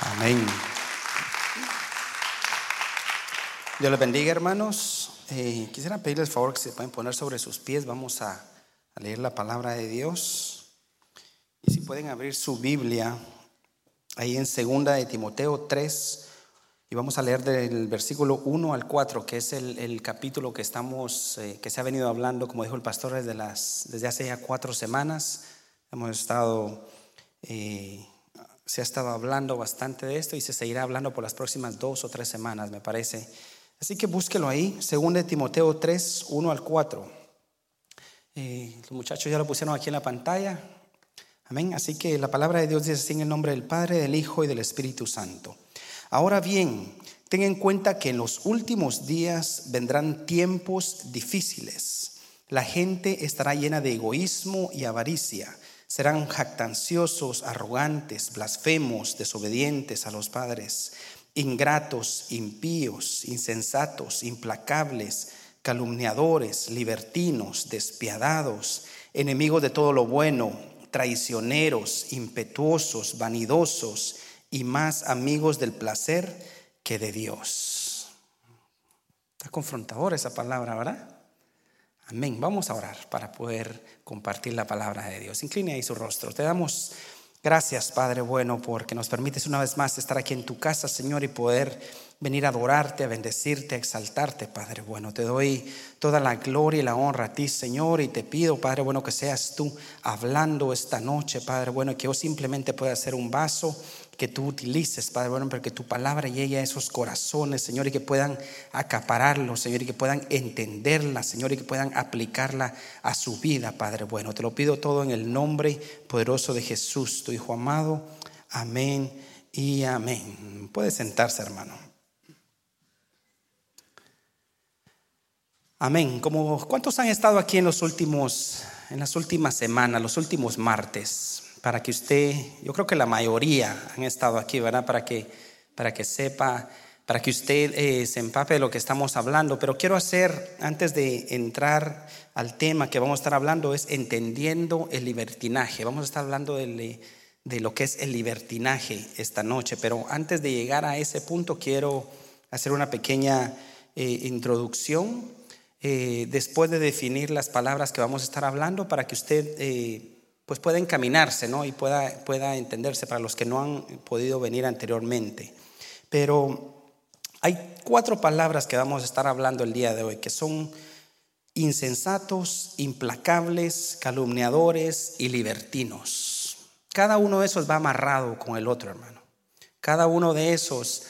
Amén. Dios les bendiga, hermanos. Eh, quisiera pedirles favor que se pueden poner sobre sus pies. Vamos a, a leer la palabra de Dios. Y si pueden abrir su Biblia ahí en segunda de Timoteo 3 y vamos a leer del versículo 1 al 4, que es el, el capítulo que estamos, eh, que se ha venido hablando, como dijo el pastor, desde, las, desde hace ya cuatro semanas. Hemos estado eh, se ha estado hablando bastante de esto y se seguirá hablando por las próximas dos o tres semanas, me parece. Así que búsquelo ahí, según de Timoteo 3, 1 al 4. Eh, los muchachos ya lo pusieron aquí en la pantalla. Amén. Así que la palabra de Dios dice así en el nombre del Padre, del Hijo y del Espíritu Santo. Ahora bien, ten en cuenta que en los últimos días vendrán tiempos difíciles. La gente estará llena de egoísmo y avaricia Serán jactanciosos, arrogantes, blasfemos, desobedientes a los padres, ingratos, impíos, insensatos, implacables, calumniadores, libertinos, despiadados, enemigos de todo lo bueno, traicioneros, impetuosos, vanidosos y más amigos del placer que de Dios. Está confrontador esa palabra, ¿verdad? Amén. Vamos a orar para poder compartir la palabra de Dios. Incline ahí su rostro. Te damos gracias, Padre bueno, porque nos permites una vez más estar aquí en tu casa, Señor, y poder venir a adorarte, a bendecirte, a exaltarte, Padre bueno. Te doy toda la gloria y la honra a ti, Señor, y te pido, Padre bueno, que seas tú hablando esta noche, Padre bueno, que yo simplemente pueda ser un vaso que tú utilices, Padre bueno, para que tu palabra llegue a esos corazones, Señor, y que puedan acapararlo, Señor, y que puedan entenderla, Señor, y que puedan aplicarla a su vida, Padre bueno. Te lo pido todo en el nombre poderoso de Jesús, tu Hijo amado. Amén y amén. Puede sentarse, hermano. Amén. Como cuántos han estado aquí en los últimos en las últimas semanas, los últimos martes? Para que usted, yo creo que la mayoría han estado aquí, ¿verdad? Para que, para que sepa, para que usted eh, se empape de lo que estamos hablando. Pero quiero hacer, antes de entrar al tema que vamos a estar hablando, es entendiendo el libertinaje. Vamos a estar hablando de, de lo que es el libertinaje esta noche. Pero antes de llegar a ese punto, quiero hacer una pequeña eh, introducción. Eh, después de definir las palabras que vamos a estar hablando, para que usted pues pueda encaminarse ¿no? y pueda, pueda entenderse para los que no han podido venir anteriormente. Pero hay cuatro palabras que vamos a estar hablando el día de hoy, que son insensatos, implacables, calumniadores y libertinos. Cada uno de esos va amarrado con el otro, hermano. Cada uno de esos,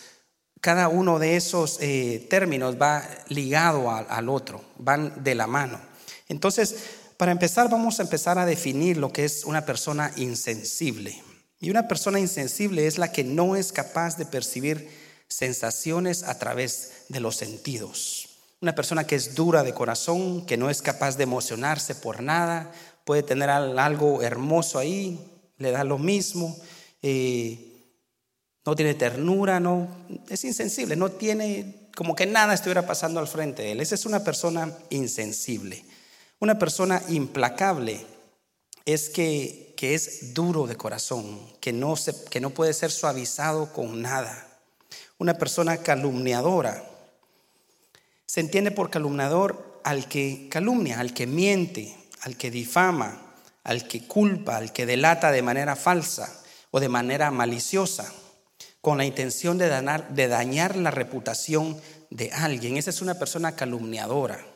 cada uno de esos eh, términos va ligado al otro, van de la mano. Entonces, para empezar, vamos a empezar a definir lo que es una persona insensible. Y una persona insensible es la que no es capaz de percibir sensaciones a través de los sentidos. Una persona que es dura de corazón, que no es capaz de emocionarse por nada, puede tener algo hermoso ahí, le da lo mismo, eh, no tiene ternura, no, es insensible, no tiene como que nada estuviera pasando al frente de él. Esa es una persona insensible. Una persona implacable es que, que es duro de corazón, que no, se, que no puede ser suavizado con nada. Una persona calumniadora. Se entiende por calumniador al que calumnia, al que miente, al que difama, al que culpa, al que delata de manera falsa o de manera maliciosa, con la intención de dañar, de dañar la reputación de alguien. Esa es una persona calumniadora.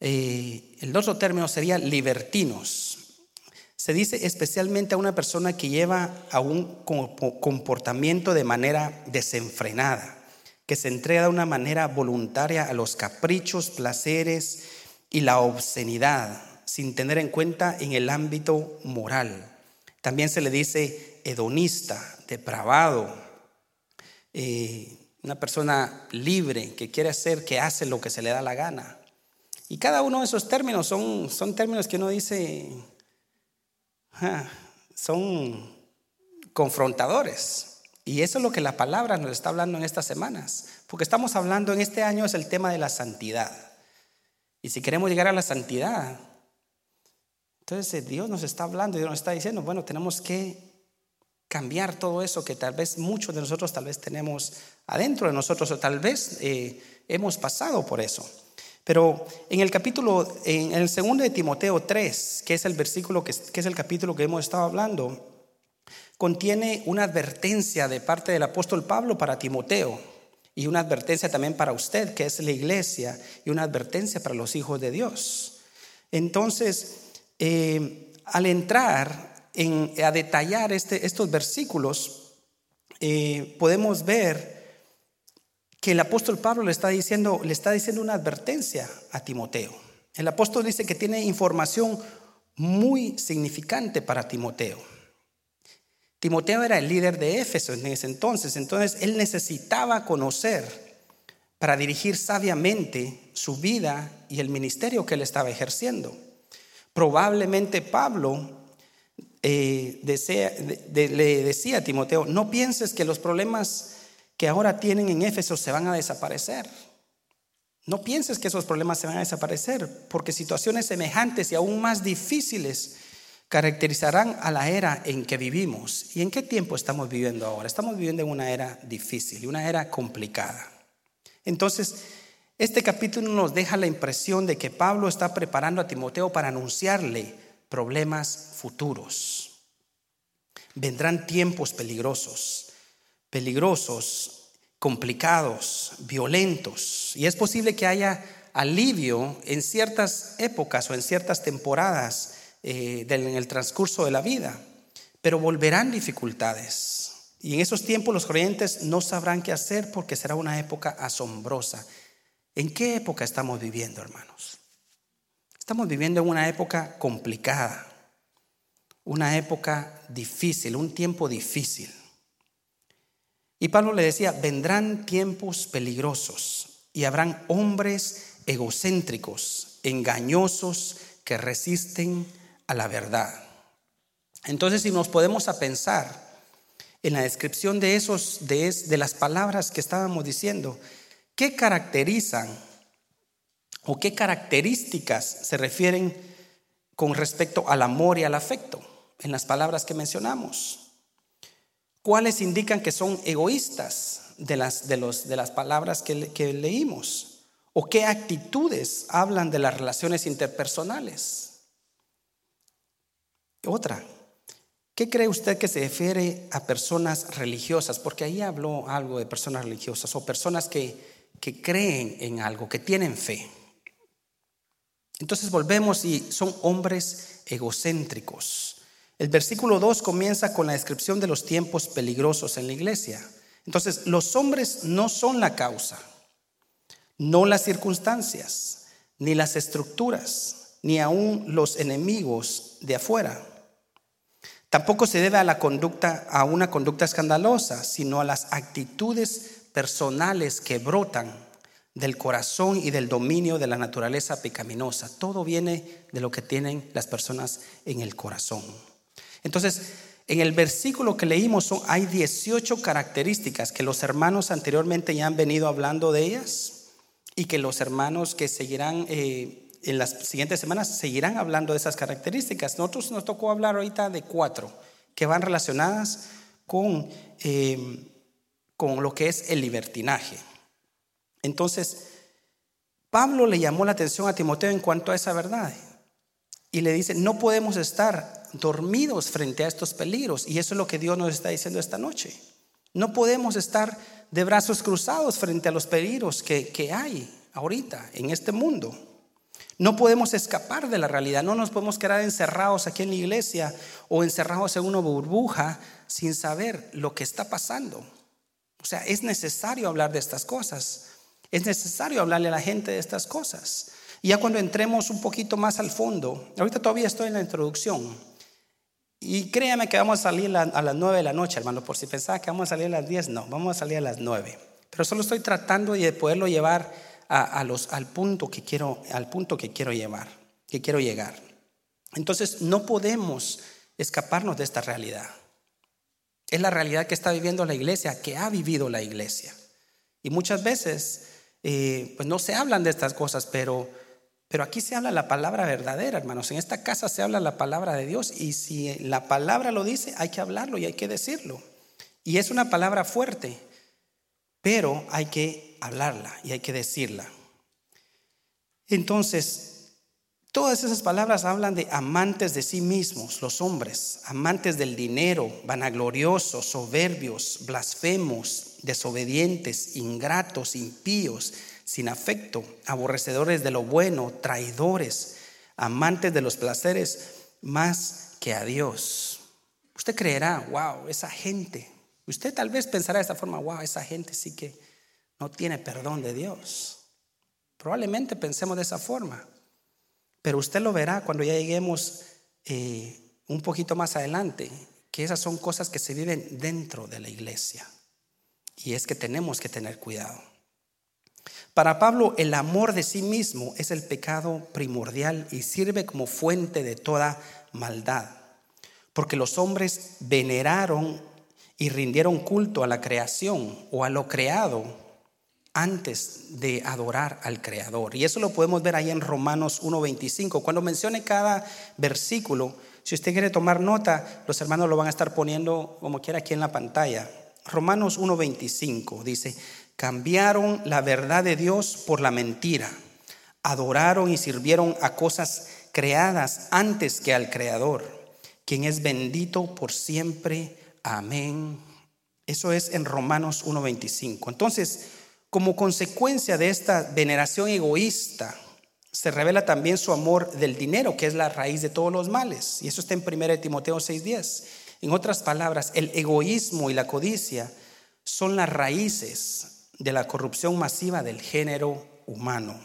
Eh, el otro término sería libertinos. Se dice especialmente a una persona que lleva a un comportamiento de manera desenfrenada, que se entrega de una manera voluntaria a los caprichos, placeres y la obscenidad, sin tener en cuenta en el ámbito moral. También se le dice hedonista, depravado, eh, una persona libre que quiere hacer, que hace lo que se le da la gana. Y cada uno de esos términos son, son términos que uno dice, son confrontadores. Y eso es lo que la palabra nos está hablando en estas semanas. Porque estamos hablando en este año es el tema de la santidad. Y si queremos llegar a la santidad, entonces Dios nos está hablando y nos está diciendo, bueno, tenemos que cambiar todo eso que tal vez muchos de nosotros tal vez tenemos adentro de nosotros o tal vez eh, hemos pasado por eso. Pero en el capítulo, en el segundo de Timoteo 3, que es el versículo que, es el capítulo que hemos estado hablando, contiene una advertencia de parte del apóstol Pablo para Timoteo y una advertencia también para usted, que es la iglesia, y una advertencia para los hijos de Dios. Entonces, eh, al entrar en, a detallar este, estos versículos, eh, podemos ver que el apóstol Pablo le está diciendo, le está diciendo una advertencia a Timoteo. El apóstol dice que tiene información muy significante para Timoteo. Timoteo era el líder de Éfeso en ese entonces, entonces él necesitaba conocer para dirigir sabiamente su vida y el ministerio que él estaba ejerciendo. Probablemente Pablo eh, le decía a Timoteo, no pienses que los problemas que ahora tienen en Éfeso se van a desaparecer. No pienses que esos problemas se van a desaparecer, porque situaciones semejantes y aún más difíciles caracterizarán a la era en que vivimos. ¿Y en qué tiempo estamos viviendo ahora? Estamos viviendo en una era difícil y una era complicada. Entonces, este capítulo nos deja la impresión de que Pablo está preparando a Timoteo para anunciarle problemas futuros. Vendrán tiempos peligrosos peligrosos, complicados, violentos. Y es posible que haya alivio en ciertas épocas o en ciertas temporadas eh, en el transcurso de la vida, pero volverán dificultades. Y en esos tiempos los creyentes no sabrán qué hacer porque será una época asombrosa. ¿En qué época estamos viviendo, hermanos? Estamos viviendo en una época complicada, una época difícil, un tiempo difícil. Y Pablo le decía, vendrán tiempos peligrosos y habrán hombres egocéntricos, engañosos, que resisten a la verdad. Entonces, si nos podemos a pensar en la descripción de esos, de, de las palabras que estábamos diciendo, ¿qué caracterizan o qué características se refieren con respecto al amor y al afecto en las palabras que mencionamos? ¿Cuáles indican que son egoístas de las, de los, de las palabras que, que leímos? ¿O qué actitudes hablan de las relaciones interpersonales? Otra, ¿qué cree usted que se refiere a personas religiosas? Porque ahí habló algo de personas religiosas o personas que, que creen en algo, que tienen fe. Entonces volvemos y son hombres egocéntricos. El versículo 2 comienza con la descripción de los tiempos peligrosos en la iglesia. Entonces, los hombres no son la causa, no las circunstancias, ni las estructuras, ni aún los enemigos de afuera. Tampoco se debe a la conducta a una conducta escandalosa, sino a las actitudes personales que brotan del corazón y del dominio de la naturaleza pecaminosa. Todo viene de lo que tienen las personas en el corazón. Entonces, en el versículo que leímos hay 18 características que los hermanos anteriormente ya han venido hablando de ellas y que los hermanos que seguirán eh, en las siguientes semanas seguirán hablando de esas características. Nosotros nos tocó hablar ahorita de cuatro que van relacionadas con, eh, con lo que es el libertinaje. Entonces, Pablo le llamó la atención a Timoteo en cuanto a esa verdad y le dice, no podemos estar dormidos frente a estos peligros. Y eso es lo que Dios nos está diciendo esta noche. No podemos estar de brazos cruzados frente a los peligros que, que hay ahorita en este mundo. No podemos escapar de la realidad, no nos podemos quedar encerrados aquí en la iglesia o encerrados en una burbuja sin saber lo que está pasando. O sea, es necesario hablar de estas cosas, es necesario hablarle a la gente de estas cosas. Y ya cuando entremos un poquito más al fondo, ahorita todavía estoy en la introducción, y créame que vamos a salir a las 9 de la noche, hermano, por si pensaba que vamos a salir a las 10, no, vamos a salir a las 9. Pero solo estoy tratando de poderlo llevar a, los, al, punto que quiero, al punto que quiero llevar, que quiero llegar. Entonces, no podemos escaparnos de esta realidad. Es la realidad que está viviendo la iglesia, que ha vivido la iglesia. Y muchas veces, eh, pues no se hablan de estas cosas, pero Pero aquí se habla la palabra verdadera, hermanos. En esta casa se habla la palabra de Dios y si la palabra lo dice, hay que hablarlo y hay que decirlo. Y es una palabra fuerte, pero hay que hablarla y hay que decirla. Entonces, todas esas palabras hablan de amantes de sí mismos, los hombres, amantes del dinero, vanagloriosos, soberbios, blasfemos, desobedientes, ingratos, impíos sin afecto, aborrecedores de lo bueno, traidores, amantes de los placeres más que a Dios. Usted creerá, wow, esa gente. Usted tal vez pensará de esta forma, wow, esa gente sí que no tiene perdón de Dios. Probablemente pensemos de esa forma. Pero usted lo verá cuando ya lleguemos eh, un poquito más adelante, que esas son cosas que se viven dentro de la iglesia. Y es que tenemos que tener cuidado. Para Pablo, el amor de sí mismo es el pecado primordial y sirve como fuente de toda maldad, porque los hombres veneraron y rindieron culto a la creación o a lo creado antes de adorar al Creador. Y eso lo podemos ver ahí en Romanos 1.25. Cuando mencione cada versículo, si usted quiere tomar nota, los hermanos lo van a estar poniendo como quiera aquí en la pantalla. Romanos 1.25 dice, Cambiaron la verdad de Dios por la mentira. Adoraron y sirvieron a cosas creadas antes que al Creador, quien es bendito por siempre. Amén. Eso es en Romanos 1.25. Entonces, como consecuencia de esta veneración egoísta, se revela también su amor del dinero, que es la raíz de todos los males. Y eso está en 1 Timoteo 6.10. En otras palabras, el egoísmo y la codicia son las raíces de la corrupción masiva del género humano.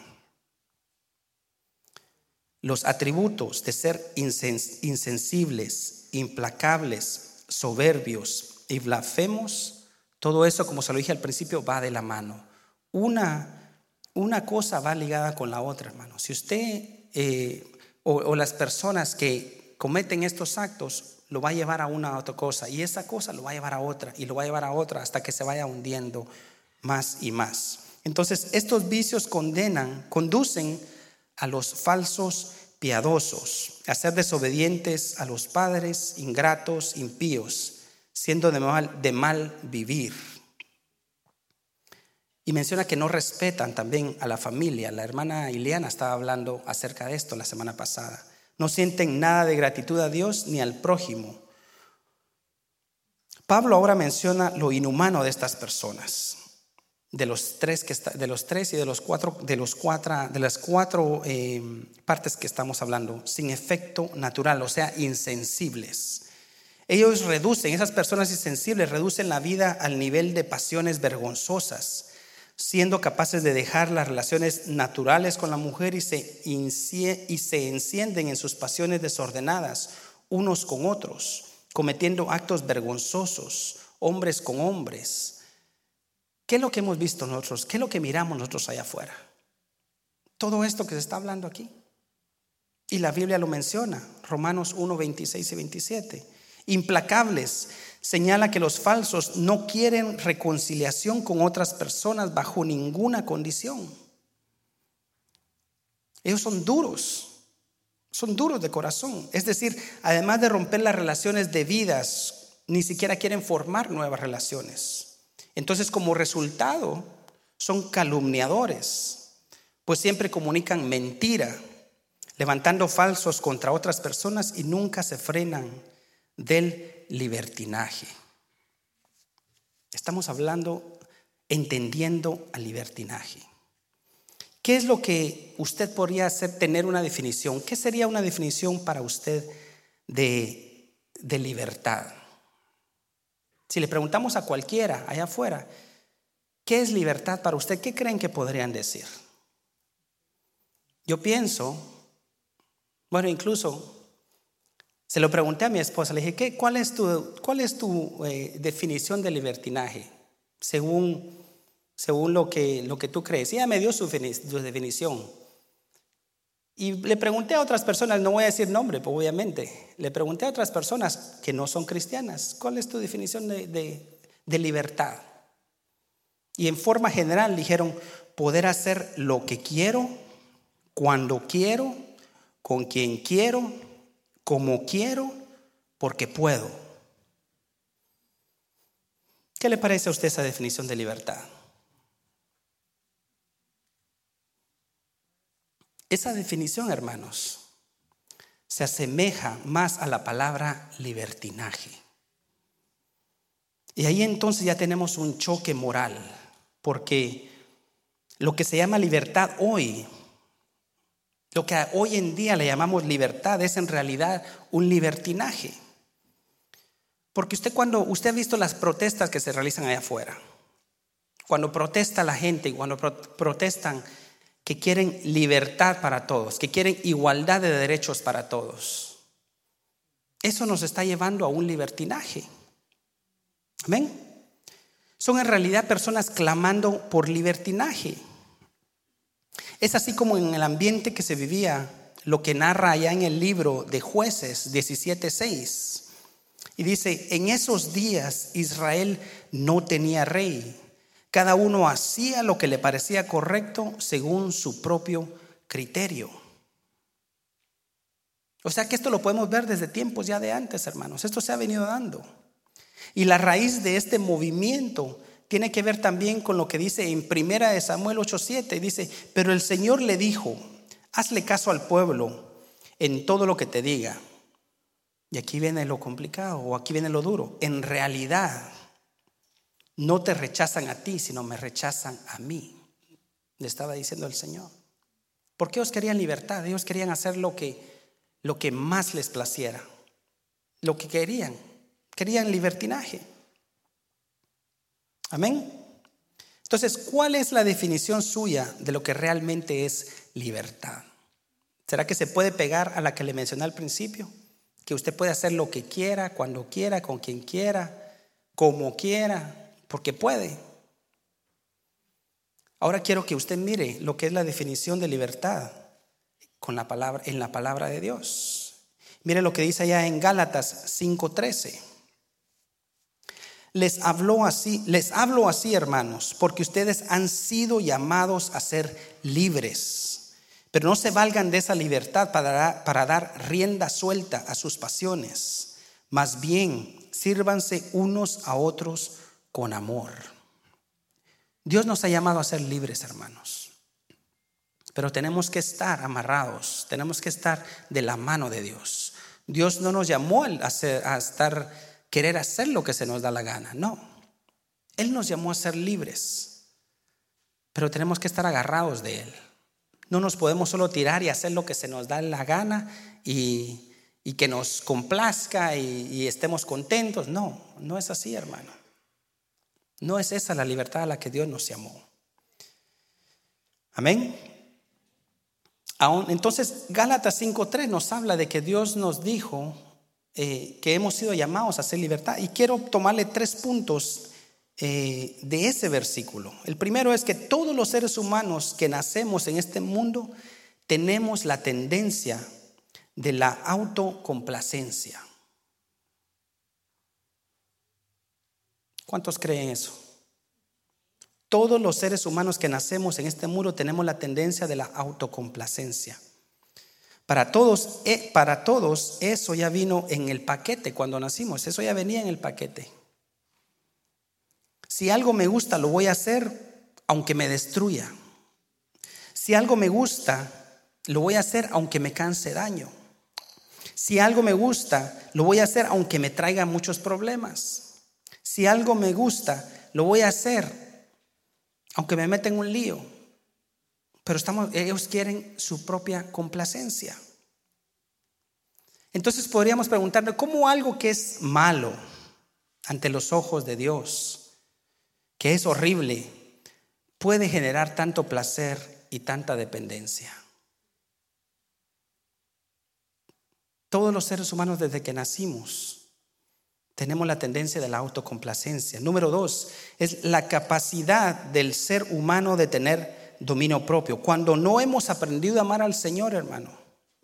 Los atributos de ser insensibles, implacables, soberbios y blasfemos, todo eso, como se lo dije al principio, va de la mano. Una, una cosa va ligada con la otra, hermano. Si usted eh, o, o las personas que cometen estos actos lo va a llevar a una otra cosa y esa cosa lo va a llevar a otra y lo va a llevar a otra hasta que se vaya hundiendo más y más. Entonces, estos vicios condenan, conducen a los falsos piadosos, a ser desobedientes a los padres, ingratos, impíos, siendo de mal, de mal vivir. Y menciona que no respetan también a la familia. La hermana Ileana estaba hablando acerca de esto la semana pasada. No sienten nada de gratitud a Dios ni al prójimo. Pablo ahora menciona lo inhumano de estas personas de los tres, que de los tres y de, los cuatro, de, los cuatro, de las cuatro eh, partes que estamos hablando, sin efecto natural, o sea, insensibles. Ellos reducen, esas personas insensibles reducen la vida al nivel de pasiones vergonzosas, siendo capaces de dejar las relaciones naturales con la mujer y se, y se encienden en sus pasiones desordenadas unos con otros, cometiendo actos vergonzosos, hombres con hombres ¿Qué es lo que hemos visto nosotros? ¿Qué es lo que miramos nosotros allá afuera? Todo esto que se está hablando aquí. Y la Biblia lo menciona, Romanos 1, 26 y 27. Implacables señala que los falsos no quieren reconciliación con otras personas bajo ninguna condición. Ellos son duros, son duros de corazón. Es decir, además de romper las relaciones debidas, ni siquiera quieren formar nuevas relaciones. Entonces, como resultado, son calumniadores, pues siempre comunican mentira, levantando falsos contra otras personas y nunca se frenan del libertinaje. Estamos hablando, entendiendo al libertinaje. ¿Qué es lo que usted podría hacer, tener una definición? ¿Qué sería una definición para usted de, libertad? Si le preguntamos a cualquiera allá afuera, ¿qué es libertad para usted? ¿Qué creen que podrían decir? Yo pienso, bueno, incluso se lo pregunté a mi esposa, le dije, ¿qué, ¿cuál es tu, cuál es tu eh, definición de libertinaje según, según lo, que, lo que tú crees? Y ella me dio su, su definición. Y le pregunté a otras personas, no voy a decir nombre, pues, obviamente, le pregunté a otras personas que no son cristianas, ¿cuál es tu definición de, de libertad? Y en forma general dijeron, poder hacer lo que quiero cuando quiero, con quien quiero, como quiero, porque puedo. ¿Qué le parece a usted esa definición de libertad? Esa definición, hermanos, se asemeja más a la palabra libertinaje. Y ahí entonces ya tenemos un choque moral, porque lo que se llama libertad hoy, lo que hoy en día le llamamos libertad, es en realidad un libertinaje. Porque usted cuando usted ha visto las protestas que se realizan allá afuera, cuando protesta la gente y cuando protestan que quieren libertad para todos, que quieren igualdad de derechos para todos. Eso nos está llevando a un libertinaje. Amén. Son en realidad personas clamando por libertinaje. Es así como en el ambiente que se vivía, lo que narra allá en el libro de jueces 17.6. Y dice, en esos días Israel no tenía rey cada uno hacía lo que le parecía correcto según su propio criterio. O sea que esto lo podemos ver desde tiempos ya de antes, hermanos. Esto se ha venido dando. Y la raíz de este movimiento tiene que ver también con lo que dice en Primera de Samuel 8:7, dice, "Pero el Señor le dijo: Hazle caso al pueblo en todo lo que te diga." Y aquí viene lo complicado o aquí viene lo duro. En realidad, no te rechazan a ti, sino me rechazan a mí, le estaba diciendo el Señor. Porque ellos querían libertad, ellos querían hacer lo que, lo que más les placiera, lo que querían, querían libertinaje. Amén. Entonces, ¿cuál es la definición suya de lo que realmente es libertad? ¿Será que se puede pegar a la que le mencioné al principio? Que usted puede hacer lo que quiera, cuando quiera, con quien quiera, como quiera, porque puede. Ahora quiero que usted mire lo que es la definición de libertad con la palabra, en la palabra de Dios. Mire lo que dice allá en Gálatas 5:13. Les habló así, les hablo así, hermanos, porque ustedes han sido llamados a ser libres. Pero no se valgan de esa libertad para, para dar rienda suelta a sus pasiones. Más bien, sírvanse unos a otros con amor. Dios nos ha llamado a ser libres, hermanos. Pero tenemos que estar amarrados, tenemos que estar de la mano de Dios. Dios no nos llamó a, a estar, querer hacer lo que se nos da la gana, no. Él nos llamó a ser libres, pero tenemos que estar agarrados de Él. No nos podemos solo tirar y hacer lo que se nos da la gana y, que nos complazca y estemos contentos. No, no es así, hermano. No es esa la libertad a la que Dios nos llamó. Amén. Entonces, Gálatas 5.3 nos habla de que Dios nos dijo eh, que hemos sido llamados a hacer libertad. Y quiero tomarle tres puntos eh, de ese versículo. El primero es que todos los seres humanos que nacemos en este mundo tenemos la tendencia de la autocomplacencia. ¿Cuántos creen eso? Todos los seres humanos que nacemos en este muro tenemos la tendencia de la autocomplacencia. Para todos, eh, para todos eso ya vino en el paquete cuando nacimos, eso ya venía en el paquete. Si algo me gusta, lo voy a hacer aunque me destruya. Si algo me gusta, lo voy a hacer aunque me canse daño. Si algo me gusta, lo voy a hacer aunque me traiga muchos problemas. Si algo me gusta, lo voy a hacer, aunque me meten en un lío. Pero estamos, ellos quieren su propia complacencia. Entonces podríamos preguntarle, ¿cómo algo que es malo ante los ojos de Dios, que es horrible, puede generar tanto placer y tanta dependencia? Todos los seres humanos desde que nacimos tenemos la tendencia de la autocomplacencia. Número dos, es la capacidad del ser humano de tener dominio propio. Cuando no hemos aprendido a amar al Señor, hermano.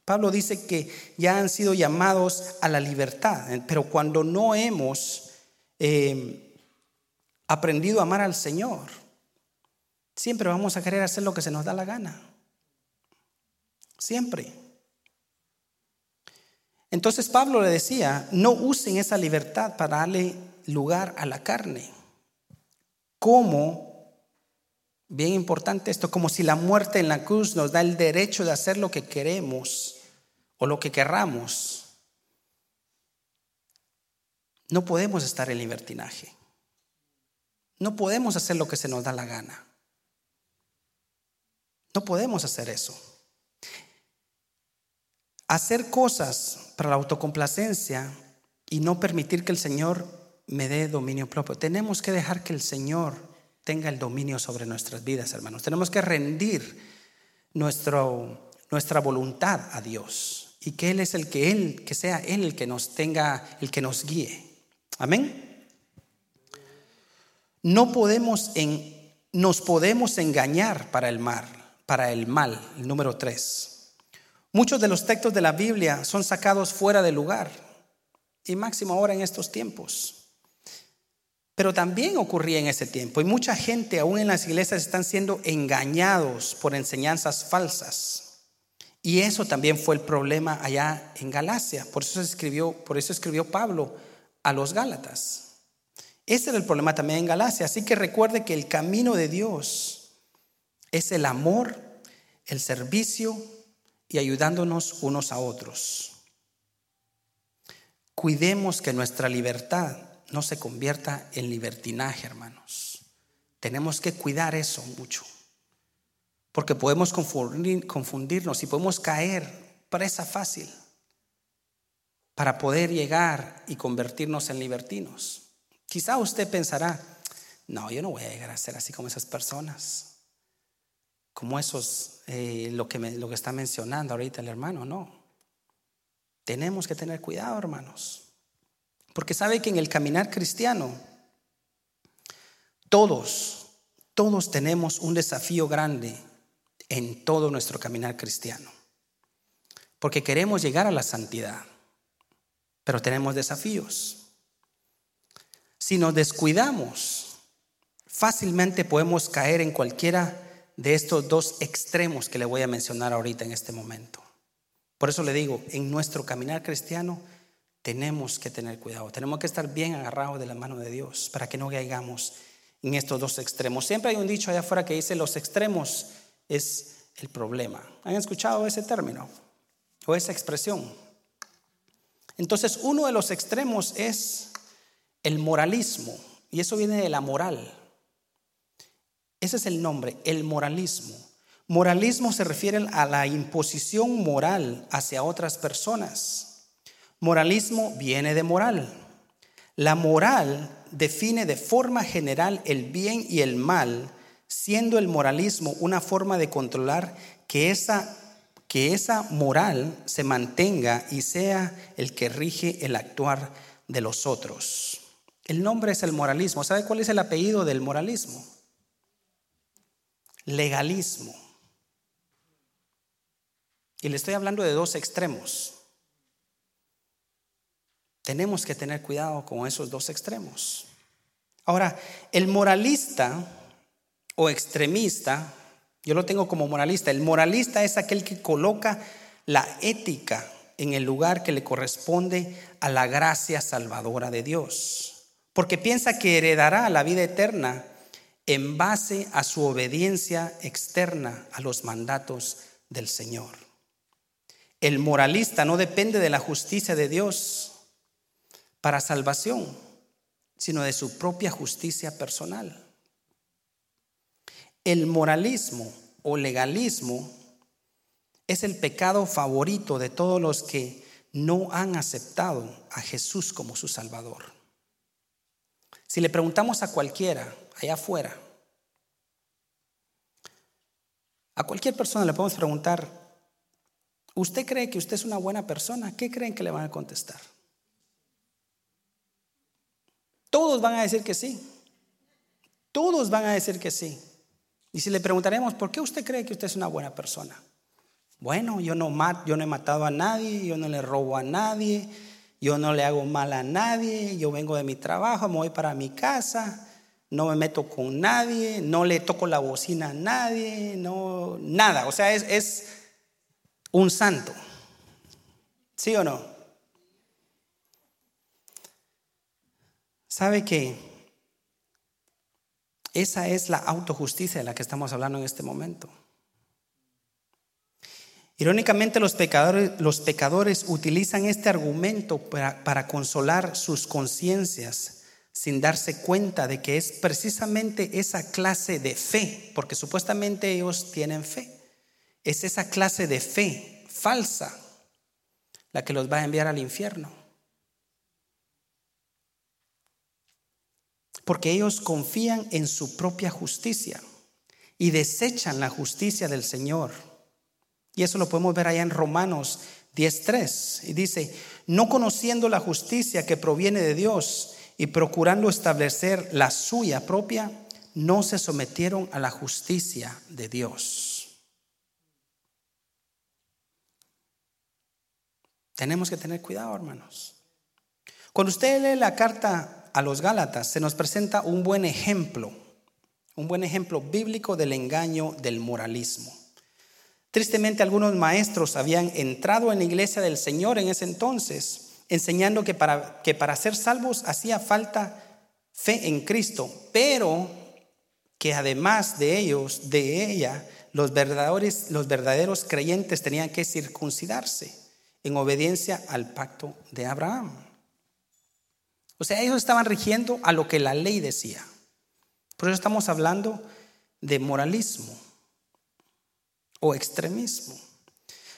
Pablo dice que ya han sido llamados a la libertad, pero cuando no hemos eh, aprendido a amar al Señor, siempre vamos a querer hacer lo que se nos da la gana. Siempre. Entonces Pablo le decía, no usen esa libertad para darle lugar a la carne. Como, bien importante esto, como si la muerte en la cruz nos da el derecho de hacer lo que queremos o lo que querramos. No podemos estar en libertinaje. No podemos hacer lo que se nos da la gana. No podemos hacer eso. Hacer cosas para la autocomplacencia y no permitir que el Señor me dé dominio propio. Tenemos que dejar que el Señor tenga el dominio sobre nuestras vidas, hermanos. Tenemos que rendir nuestra voluntad a Dios y que Él es el que Él, que sea Él el que nos tenga, el que nos guíe. Amén. No podemos en, nos podemos engañar para el mal, para el mal, el número tres. Muchos de los textos de la Biblia son sacados fuera de lugar y máximo ahora en estos tiempos. Pero también ocurría en ese tiempo y mucha gente aún en las iglesias están siendo engañados por enseñanzas falsas. Y eso también fue el problema allá en Galacia. Por eso escribió, por eso escribió Pablo a los Gálatas. Ese era el problema también en Galacia. Así que recuerde que el camino de Dios es el amor, el servicio y ayudándonos unos a otros. Cuidemos que nuestra libertad no se convierta en libertinaje, hermanos. Tenemos que cuidar eso mucho. Porque podemos confundirnos y podemos caer presa fácil para poder llegar y convertirnos en libertinos. Quizá usted pensará, no, yo no voy a llegar a ser así como esas personas, como esos, eh, lo, que lo que está mencionando ahorita el hermano, no. Tenemos que tener cuidado, hermanos, porque sabe que en el caminar cristiano, todos, todos tenemos un desafío grande en todo nuestro caminar cristiano, porque queremos llegar a la santidad, pero tenemos desafíos. Si nos descuidamos, fácilmente podemos caer en cualquiera de estos dos extremos que le voy a mencionar ahorita en este momento. Por eso le digo, en nuestro caminar cristiano tenemos que tener cuidado, tenemos que estar bien agarrados de la mano de Dios para que no caigamos en estos dos extremos. Siempre hay un dicho allá afuera que dice los extremos es el problema. ¿Han escuchado ese término o esa expresión? Entonces, uno de los extremos es el moralismo, y eso viene de la moral. Ese es el nombre, el moralismo. Moralismo se refiere a la imposición moral hacia otras personas. Moralismo viene de moral. La moral define de forma general el bien y el mal, siendo el moralismo una forma de controlar que esa, que esa moral se mantenga y sea el que rige el actuar de los otros. El nombre es el moralismo. ¿Sabe cuál es el apellido del moralismo? Legalismo. Y le estoy hablando de dos extremos. Tenemos que tener cuidado con esos dos extremos. Ahora, el moralista o extremista, yo lo tengo como moralista, el moralista es aquel que coloca la ética en el lugar que le corresponde a la gracia salvadora de Dios porque piensa que heredará la vida eterna en base a su obediencia externa a los mandatos del Señor. El moralista no depende de la justicia de Dios para salvación, sino de su propia justicia personal. El moralismo o legalismo es el pecado favorito de todos los que no han aceptado a Jesús como su Salvador. Si le preguntamos a cualquiera allá afuera, a cualquier persona le podemos preguntar, ¿usted cree que usted es una buena persona? ¿Qué creen que le van a contestar? Todos van a decir que sí. Todos van a decir que sí. Y si le preguntaremos, ¿por qué usted cree que usted es una buena persona? Bueno, yo no, yo no he matado a nadie, yo no le robo a nadie, yo no le hago mal a nadie, yo vengo de mi trabajo, me voy para mi casa, no me meto con nadie, no le toco la bocina a nadie, no, nada. O sea, es, un santo. ¿Sí o no? ¿Sabe que esa es la autojusticia de la que estamos hablando en este momento? Irónicamente, los pecadores, los pecadores utilizan este argumento para, para consolar sus conciencias sin darse cuenta de que es precisamente esa clase de fe, porque supuestamente ellos tienen fe. Es esa clase de fe falsa la que los va a enviar al infierno. Porque ellos confían en su propia justicia y desechan la justicia del Señor. Y eso lo podemos ver allá en Romanos 10.3. Y dice, no conociendo la justicia que proviene de Dios y procurando establecer la suya propia, no se sometieron a la justicia de Dios. Tenemos que tener cuidado, hermanos. Cuando usted lee la carta a los Gálatas, se nos presenta un buen ejemplo, un buen ejemplo bíblico del engaño del moralismo. Tristemente algunos maestros habían entrado en la iglesia del Señor en ese entonces, enseñando que para, que para ser salvos hacía falta fe en Cristo, pero que además de ellos, de ella, los verdaderos, los verdaderos creyentes tenían que circuncidarse en obediencia al pacto de Abraham. O sea, ellos estaban rigiendo a lo que la ley decía. Por eso estamos hablando de moralismo o extremismo.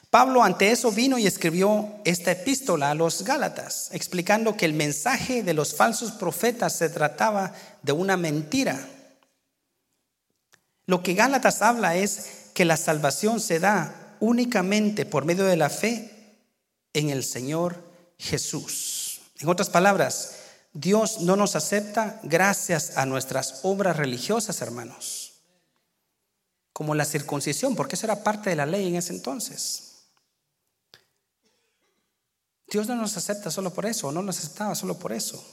Pablo ante eso vino y escribió esta epístola a los Gálatas, explicando que el mensaje de los falsos profetas se trataba de una mentira. Lo que Gálatas habla es que la salvación se da únicamente por medio de la fe en el Señor Jesús. En otras palabras, Dios no nos acepta gracias a nuestras obras religiosas, hermanos como la circuncisión, porque eso era parte de la ley en ese entonces. Dios no nos acepta solo por eso, no nos aceptaba solo por eso,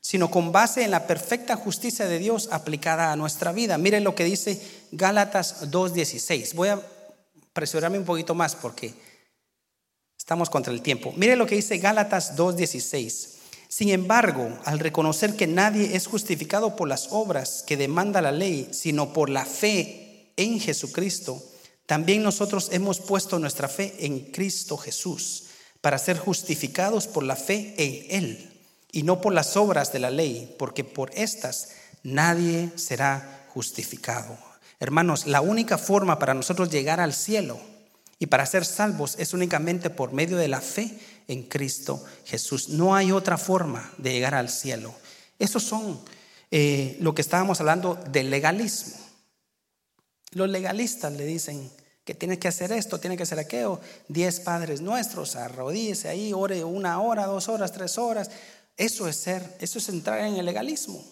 sino con base en la perfecta justicia de Dios aplicada a nuestra vida. Miren lo que dice Gálatas 2.16. Voy a presionarme un poquito más porque estamos contra el tiempo. Miren lo que dice Gálatas 2.16. Sin embargo, al reconocer que nadie es justificado por las obras que demanda la ley, sino por la fe en Jesucristo, también nosotros hemos puesto nuestra fe en Cristo Jesús para ser justificados por la fe en Él y no por las obras de la ley, porque por estas nadie será justificado. Hermanos, la única forma para nosotros llegar al cielo y para ser salvos es únicamente por medio de la fe en Cristo Jesús. No hay otra forma de llegar al cielo. Esos son eh, lo que estábamos hablando del legalismo. Los legalistas le dicen que tiene que hacer esto, tiene que hacer aquello. Diez padres nuestros, arrodíese ahí, ore una hora, dos horas, tres horas. Eso es ser, eso es entrar en el legalismo.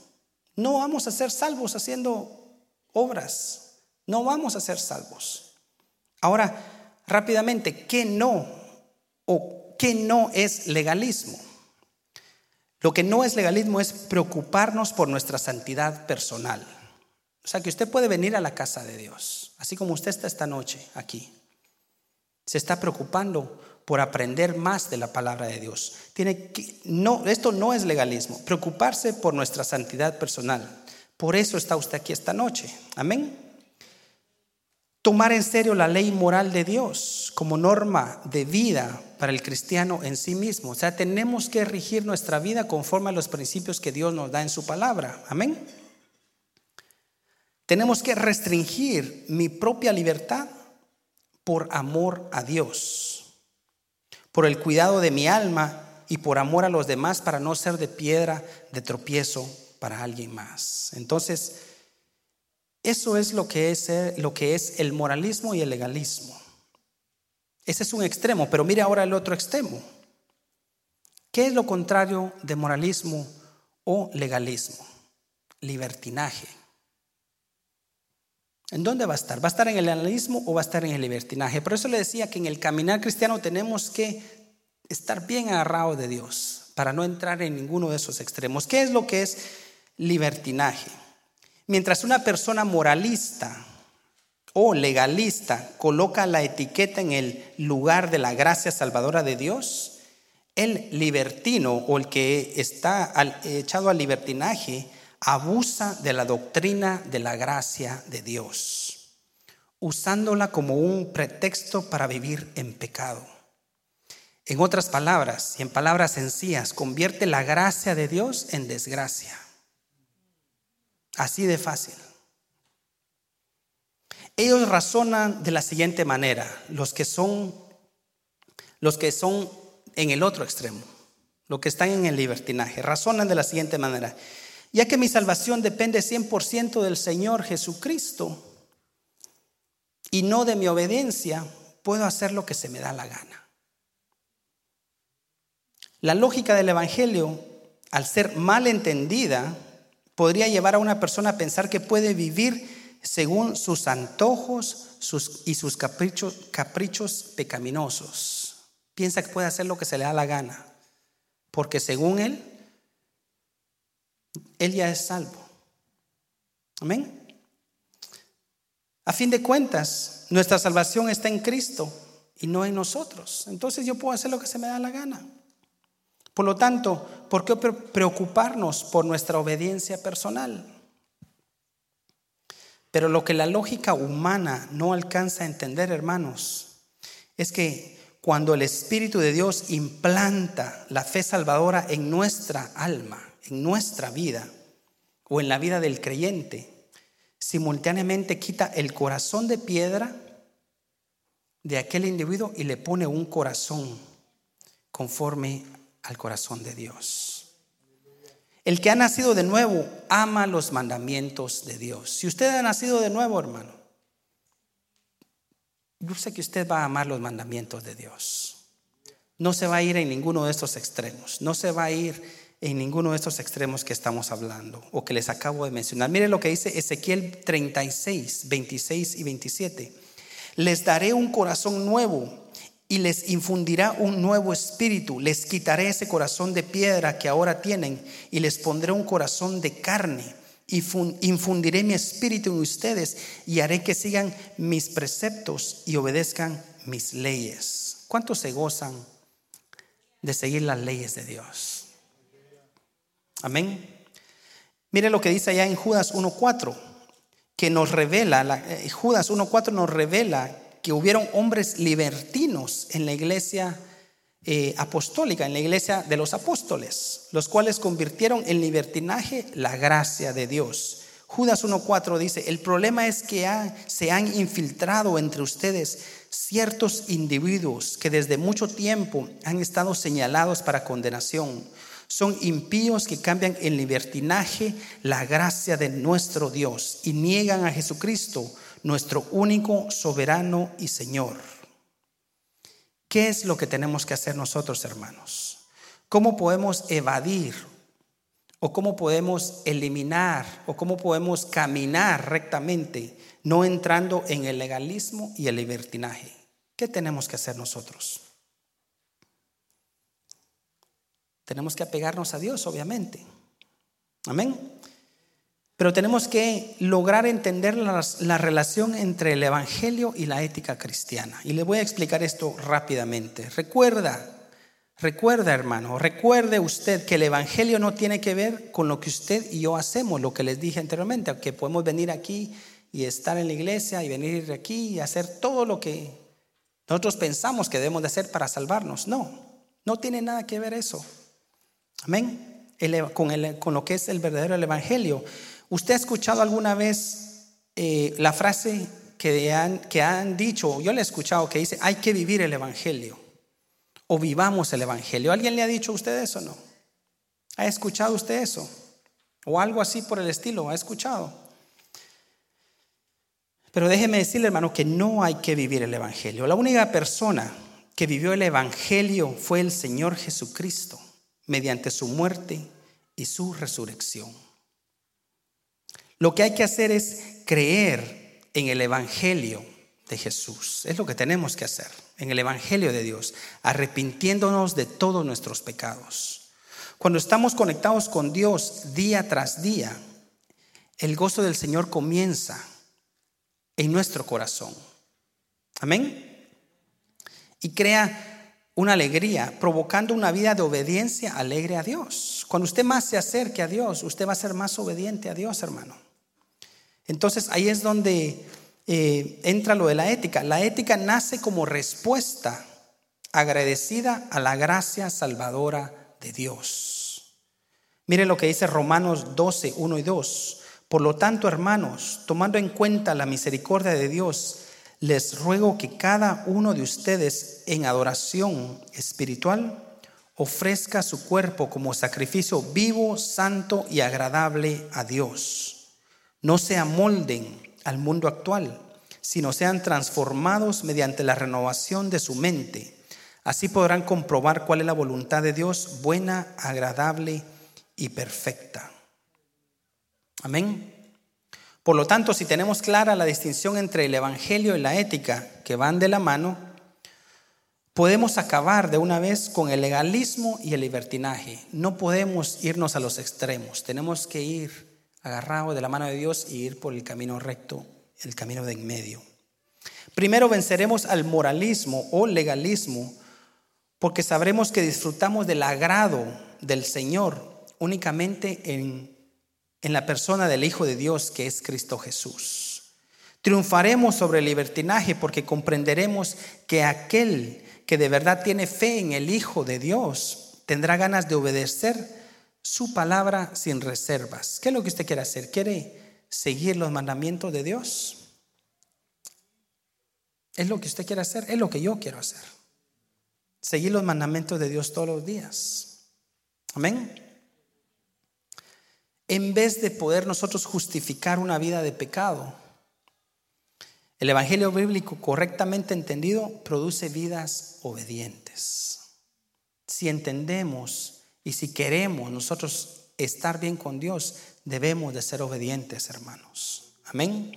No vamos a ser salvos haciendo obras. No vamos a ser salvos. Ahora, rápidamente, ¿qué no o qué no es legalismo? Lo que no es legalismo es preocuparnos por nuestra santidad personal. O sea que usted puede venir a la casa de Dios, así como usted está esta noche aquí. Se está preocupando por aprender más de la palabra de Dios. Tiene que, no, esto no es legalismo, preocuparse por nuestra santidad personal. Por eso está usted aquí esta noche. Amén. Tomar en serio la ley moral de Dios como norma de vida para el cristiano en sí mismo. O sea, tenemos que regir nuestra vida conforme a los principios que Dios nos da en su palabra. Amén. Tenemos que restringir mi propia libertad por amor a Dios, por el cuidado de mi alma y por amor a los demás para no ser de piedra de tropiezo para alguien más. Entonces, eso es lo que es, lo que es el moralismo y el legalismo. Ese es un extremo, pero mire ahora el otro extremo. ¿Qué es lo contrario de moralismo o legalismo? Libertinaje. ¿En dónde va a estar? ¿Va a estar en el analismo o va a estar en el libertinaje? Por eso le decía que en el caminar cristiano tenemos que estar bien agarrados de Dios para no entrar en ninguno de esos extremos. ¿Qué es lo que es libertinaje? Mientras una persona moralista o legalista coloca la etiqueta en el lugar de la gracia salvadora de Dios, el libertino o el que está echado al libertinaje abusa de la doctrina de la gracia de Dios, usándola como un pretexto para vivir en pecado. En otras palabras, y en palabras sencillas, convierte la gracia de Dios en desgracia. Así de fácil. Ellos razonan de la siguiente manera, los que son los que son en el otro extremo, los que están en el libertinaje, razonan de la siguiente manera, ya que mi salvación depende 100% del Señor Jesucristo y no de mi obediencia, puedo hacer lo que se me da la gana. La lógica del Evangelio, al ser mal entendida, podría llevar a una persona a pensar que puede vivir según sus antojos y sus caprichos, caprichos pecaminosos. Piensa que puede hacer lo que se le da la gana, porque según él, él ya es salvo. Amén. A fin de cuentas, nuestra salvación está en Cristo y no en nosotros. Entonces yo puedo hacer lo que se me da la gana. Por lo tanto, ¿por qué preocuparnos por nuestra obediencia personal? Pero lo que la lógica humana no alcanza a entender, hermanos, es que cuando el Espíritu de Dios implanta la fe salvadora en nuestra alma, en nuestra vida o en la vida del creyente, simultáneamente quita el corazón de piedra de aquel individuo y le pone un corazón conforme al corazón de Dios. El que ha nacido de nuevo ama los mandamientos de Dios. Si usted ha nacido de nuevo, hermano, yo sé que usted va a amar los mandamientos de Dios. No se va a ir en ninguno de estos extremos. No se va a ir en ninguno de estos extremos que estamos hablando o que les acabo de mencionar. Mire lo que dice Ezequiel 36, 26 y 27. Les daré un corazón nuevo y les infundirá un nuevo espíritu. Les quitaré ese corazón de piedra que ahora tienen y les pondré un corazón de carne. Y infundiré mi espíritu en ustedes y haré que sigan mis preceptos y obedezcan mis leyes. ¿Cuántos se gozan de seguir las leyes de Dios? Amén. Mire lo que dice allá en Judas 1.4, que nos revela, eh, Judas 1.4 nos revela que hubieron hombres libertinos en la iglesia eh, apostólica, en la iglesia de los apóstoles, los cuales convirtieron en libertinaje la gracia de Dios. Judas 1.4 dice, el problema es que se han infiltrado entre ustedes ciertos individuos que desde mucho tiempo han estado señalados para condenación. Son impíos que cambian en libertinaje la gracia de nuestro Dios y niegan a Jesucristo nuestro único soberano y Señor. ¿Qué es lo que tenemos que hacer nosotros, hermanos? ¿Cómo podemos evadir o cómo podemos eliminar o cómo podemos caminar rectamente, no entrando en el legalismo y el libertinaje? ¿Qué tenemos que hacer nosotros? Tenemos que apegarnos a Dios, obviamente. Amén. Pero tenemos que lograr entender la, relación entre el Evangelio y la ética cristiana. Y le voy a explicar esto rápidamente. Recuerda, recuerda hermano, recuerde usted que el Evangelio no tiene que ver con lo que usted y yo hacemos, lo que les dije anteriormente, que podemos venir aquí y estar en la iglesia y venir aquí y hacer todo lo que nosotros pensamos que debemos de hacer para salvarnos. No, no tiene nada que ver eso. Amén. con, con lo que es el verdadero Evangelio. ¿Usted ha escuchado alguna vez eh, la frase que han, que han dicho, yo le he escuchado que dice, hay que vivir el Evangelio o vivamos el Evangelio? ¿Alguien le ha dicho a usted eso o no? ¿Ha escuchado usted eso? O algo así por el estilo, ¿ha escuchado? Pero déjeme decirle, hermano, que no hay que vivir el Evangelio. La única persona que vivió el Evangelio fue el Señor Jesucristo, mediante su muerte y su resurrección. Lo que hay que hacer es creer en el Evangelio de Jesús. Es lo que tenemos que hacer, en el Evangelio de Dios, arrepintiéndonos de todos nuestros pecados. Cuando estamos conectados con Dios día tras día, el gozo del Señor comienza en nuestro corazón. Amén. Y crea una alegría, provocando una vida de obediencia alegre a Dios. Cuando usted más se acerque a Dios, usted va a ser más obediente a Dios, hermano. Entonces ahí es donde eh, entra lo de la ética. La ética nace como respuesta agradecida a la gracia salvadora de Dios. Mire lo que dice Romanos 12, 1 y 2. Por lo tanto, hermanos, tomando en cuenta la misericordia de Dios, les ruego que cada uno de ustedes en adoración espiritual ofrezca su cuerpo como sacrificio vivo, santo y agradable a Dios. No se amolden al mundo actual, sino sean transformados mediante la renovación de su mente. Así podrán comprobar cuál es la voluntad de Dios, buena, agradable y perfecta. Amén. Por lo tanto, si tenemos clara la distinción entre el Evangelio y la ética, que van de la mano, podemos acabar de una vez con el legalismo y el libertinaje. No podemos irnos a los extremos. Tenemos que ir agarrados de la mano de Dios y ir por el camino recto, el camino de en medio. Primero venceremos al moralismo o legalismo porque sabremos que disfrutamos del agrado del Señor únicamente en en la persona del Hijo de Dios que es Cristo Jesús. Triunfaremos sobre el libertinaje porque comprenderemos que aquel que de verdad tiene fe en el Hijo de Dios tendrá ganas de obedecer su palabra sin reservas. ¿Qué es lo que usted quiere hacer? ¿Quiere seguir los mandamientos de Dios? ¿Es lo que usted quiere hacer? Es lo que yo quiero hacer. Seguir los mandamientos de Dios todos los días. Amén en vez de poder nosotros justificar una vida de pecado. El Evangelio bíblico correctamente entendido produce vidas obedientes. Si entendemos y si queremos nosotros estar bien con Dios, debemos de ser obedientes, hermanos. Amén.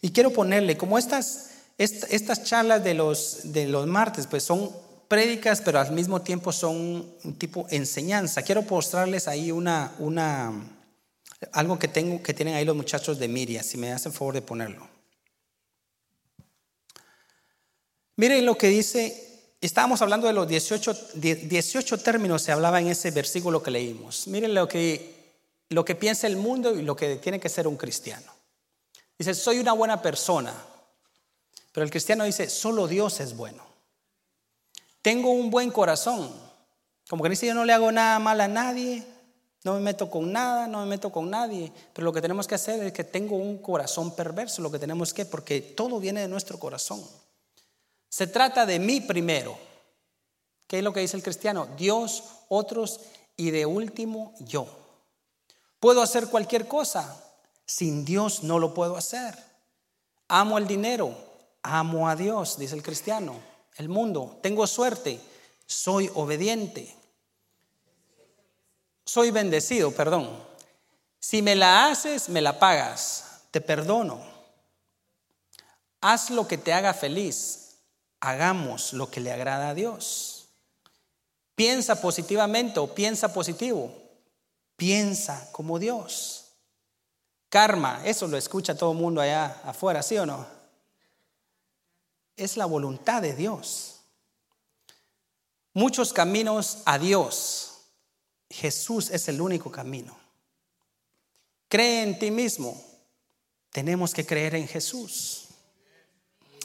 Y quiero ponerle, como estas, estas charlas de los, de los martes, pues son prédicas, pero al mismo tiempo son un tipo enseñanza. Quiero mostrarles ahí una, una, algo que, tengo, que tienen ahí los muchachos de Miria, si me hacen favor de ponerlo. Miren lo que dice, estábamos hablando de los 18, 18 términos, se hablaba en ese versículo que leímos. Miren lo que, lo que piensa el mundo y lo que tiene que ser un cristiano. Dice, soy una buena persona, pero el cristiano dice, solo Dios es bueno. Tengo un buen corazón, como que dice, yo no le hago nada mal a nadie, no me meto con nada, no me meto con nadie. Pero lo que tenemos que hacer es que tengo un corazón perverso, lo que tenemos que, porque todo viene de nuestro corazón. Se trata de mí primero. ¿Qué es lo que dice el cristiano? Dios, otros y de último yo. Puedo hacer cualquier cosa. Sin Dios no lo puedo hacer. Amo el dinero. Amo a Dios, dice el cristiano. El mundo. Tengo suerte. Soy obediente soy bendecido, perdón. Si me la haces, me la pagas, te perdono. Haz lo que te haga feliz, hagamos lo que le agrada a Dios. Piensa positivamente o piensa positivo, piensa como Dios. Karma, eso lo escucha todo el mundo allá afuera, ¿sí o no? Es la voluntad de Dios. Muchos caminos a Dios Jesús es el único camino. Cree en ti mismo. Tenemos que creer en Jesús.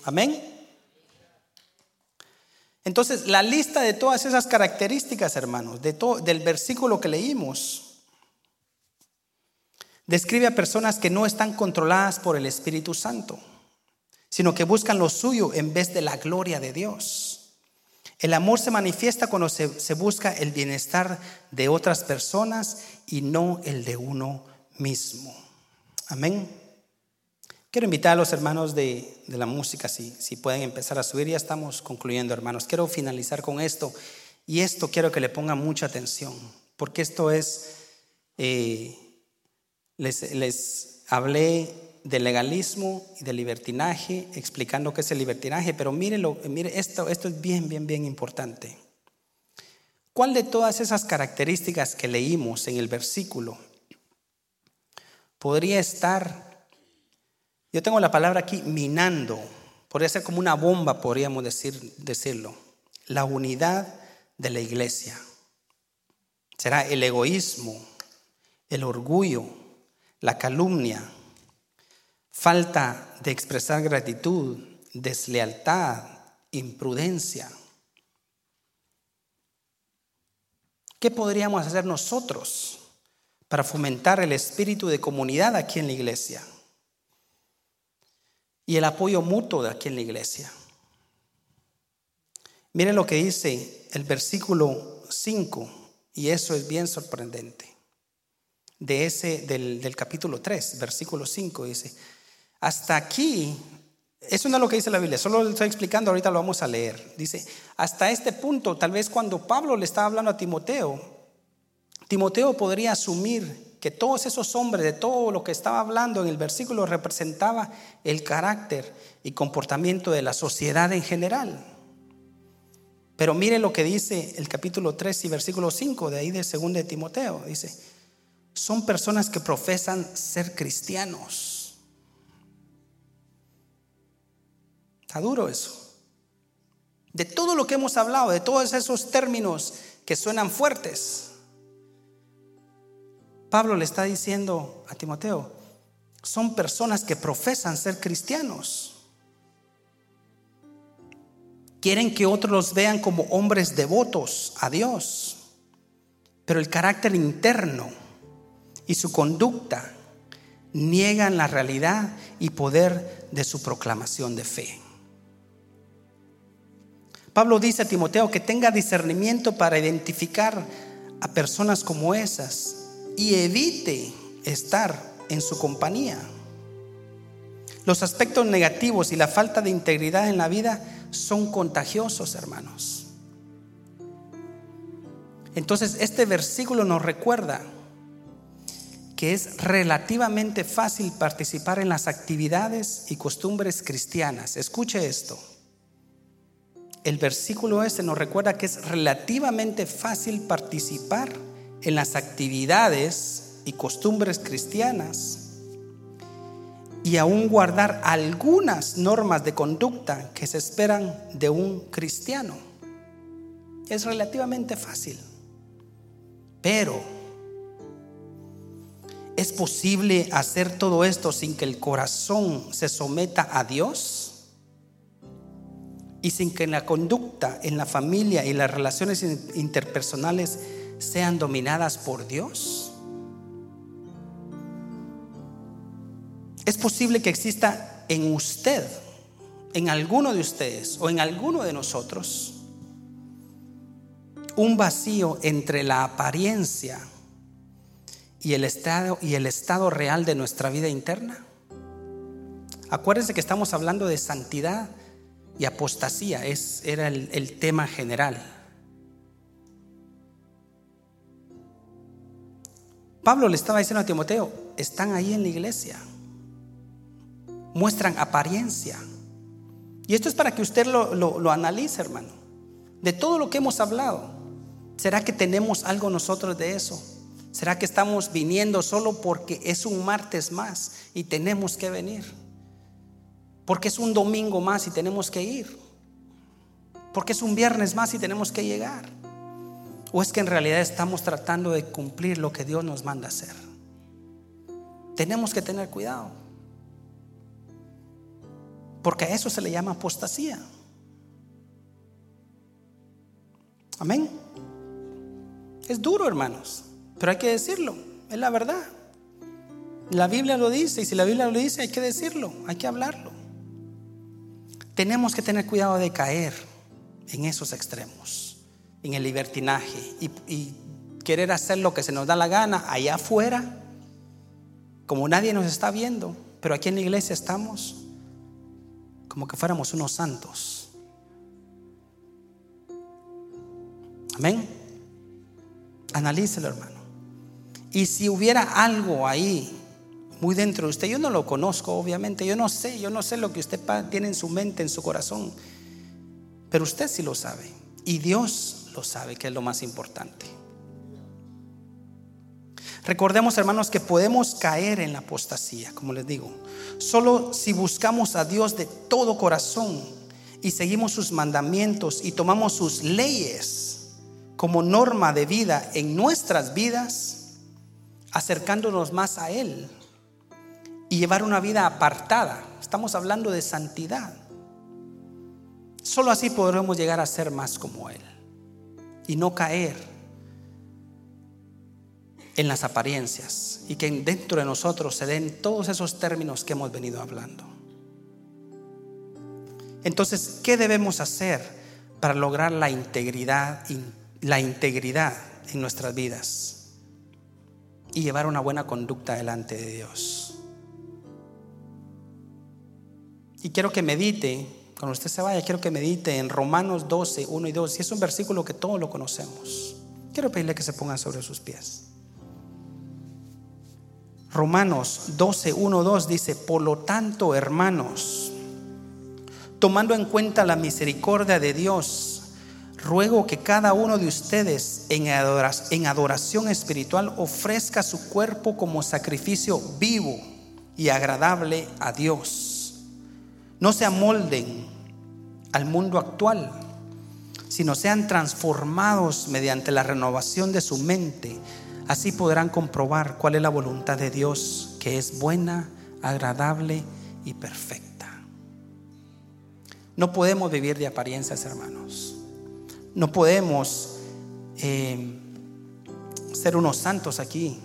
Amén. Entonces, la lista de todas esas características, hermanos, de del versículo que leímos, describe a personas que no están controladas por el Espíritu Santo, sino que buscan lo suyo en vez de la gloria de Dios. El amor se manifiesta cuando se, busca el bienestar de otras personas y no el de uno mismo. Amén. Quiero invitar a los hermanos de, la música, si, si pueden empezar a subir. Ya estamos concluyendo, hermanos. Quiero finalizar con esto. Y esto quiero que le pongan mucha atención, porque esto es, eh, les, les hablé de legalismo y de libertinaje, explicando qué es el libertinaje, pero mírenlo, mire esto, esto es bien, bien, bien importante. ¿Cuál de todas esas características que leímos en el versículo podría estar Yo tengo la palabra aquí, minando. Podría ser como una bomba, podríamos decir, decirlo. La unidad de la iglesia. Será el egoísmo, el orgullo, la calumnia, falta de expresar gratitud, deslealtad, imprudencia. ¿Qué podríamos hacer nosotros para fomentar el espíritu de comunidad aquí en la iglesia? Y el apoyo mutuo de aquí en la iglesia. Miren lo que dice el versículo 5, y eso es bien sorprendente. De ese, del, del capítulo 3, versículo 5, dice, hasta aquí eso no es lo que dice la Biblia, solo lo estoy explicando, ahorita lo vamos a leer. Dice, hasta este punto, tal vez cuando Pablo le estaba hablando a Timoteo, Timoteo podría asumir que todos esos hombres, de todo lo que estaba hablando en el versículo, representaba el carácter y comportamiento de la sociedad en general. Pero mire lo que dice el capítulo 3 y versículo 5 de ahí de 2 de Timoteo. Dice, son personas que profesan ser cristianos Está duro eso. De todo lo que hemos hablado, de todos esos términos que suenan fuertes, Pablo le está diciendo a Timoteo, son personas que profesan ser cristianos. Quieren que otros los vean como hombres devotos a Dios, pero el carácter interno y su conducta niegan la realidad y poder de su proclamación de fe. Pablo dice a Timoteo que tenga discernimiento para identificar a personas como esas y evite estar en su compañía. Los aspectos negativos y la falta de integridad en la vida son contagiosos, hermanos. Entonces, este versículo nos recuerda que es relativamente fácil participar en las actividades y costumbres cristianas. Escuche esto el versículo este nos recuerda que es relativamente fácil participar en las actividades y costumbres cristianas y aún guardar algunas normas de conducta que se esperan de un cristiano. Es relativamente fácil. Pero, ¿es posible hacer todo esto sin que el corazón se someta a Dios? Y sin que la conducta en la familia y las relaciones interpersonales sean dominadas por Dios? Es posible que exista en usted, en alguno de ustedes o en alguno de nosotros, un vacío entre la apariencia y el estado, y el estado real de nuestra vida interna. Acuérdense que estamos hablando de santidad y apostasía es, era el, tema general. Pablo le estaba diciendo a Timoteo, están ahí en la iglesia, muestran apariencia. Y esto es para que usted lo, lo, lo, analice, hermano. De todo lo que hemos hablado, ¿será que tenemos algo nosotros de eso? ¿Será que estamos viniendo solo porque es un martes más y tenemos que venir? Porque es un domingo más y tenemos que ir. Porque es un viernes más y tenemos que llegar. O es que en realidad estamos tratando de cumplir lo que Dios nos manda hacer. Tenemos que tener cuidado. Porque a eso se le llama apostasía. Amén. Es duro, hermanos, pero hay que decirlo. Es la verdad. La Biblia lo dice y si la Biblia lo dice hay que decirlo, hay que hablarlo. Tenemos que tener cuidado de caer en esos extremos, en el libertinaje y, querer hacer lo que se nos da la gana allá afuera, como nadie nos está viendo, pero aquí en la iglesia estamos como que fuéramos unos santos. Amén. Analícelo, hermano. Y si hubiera algo ahí muy dentro de usted. Yo no lo conozco, obviamente. Yo no sé, yo no sé lo que usted tiene en su mente, en su corazón. Pero usted sí lo sabe. Y Dios lo sabe, que es lo más importante. Recordemos, hermanos, que podemos caer en la apostasía, como les digo, solo si buscamos a Dios de todo corazón y seguimos sus mandamientos y tomamos sus leyes como norma de vida en nuestras vidas, acercándonos más a Él y llevar una vida apartada. Estamos hablando de santidad. Solo así podremos llegar a ser más como Él y no caer en las apariencias y que dentro de nosotros se den todos esos términos que hemos venido hablando. Entonces, ¿qué debemos hacer para lograr la integridad, la integridad en nuestras vidas y llevar una buena conducta delante de Dios? Y quiero que medite, cuando usted se vaya, quiero que medite en Romanos 12, 1 y 2. Y es un versículo que todos lo conocemos. Quiero pedirle que se ponga sobre sus pies. Romanos 12, 1, 2 dice, por lo tanto, hermanos, tomando en cuenta la misericordia de Dios, ruego que cada uno de ustedes en adoración espiritual ofrezca su cuerpo como sacrificio vivo y agradable a Dios. No se amolden al mundo actual, sino sean transformados mediante la renovación de su mente Así podrán comprobar cuál es la voluntad de Dios, que es buena, agradable y perfecta. No podemos vivir de apariencias, hermanos. No podemos eh, ser unos santos aquí.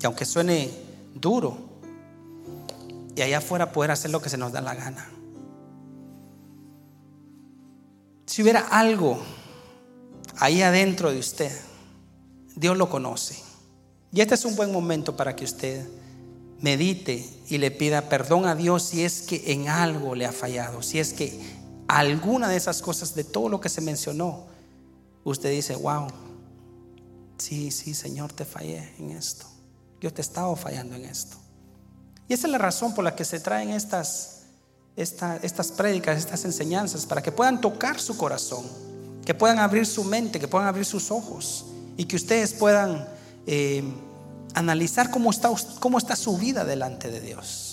Y aunque suene duro, y allá afuera poder hacer lo que se nos da la gana. Si hubiera algo ahí adentro de usted Dios lo conoce. Y este es un buen momento para que usted medite y le pida perdón a Dios si es que en algo le ha fallado, si es que alguna de esas cosas, de todo lo que se mencionó, usted dice, wow, sí, sí, Señor, te fallé en esto. Yo te he estado fallando en esto. Y esa es la razón por la que se traen estas, estas prédicas, estas enseñanzas, para que puedan tocar su corazón, que puedan abrir su mente, que puedan abrir sus ojos y que ustedes puedan eh, analizar cómo está, cómo está su vida delante de Dios.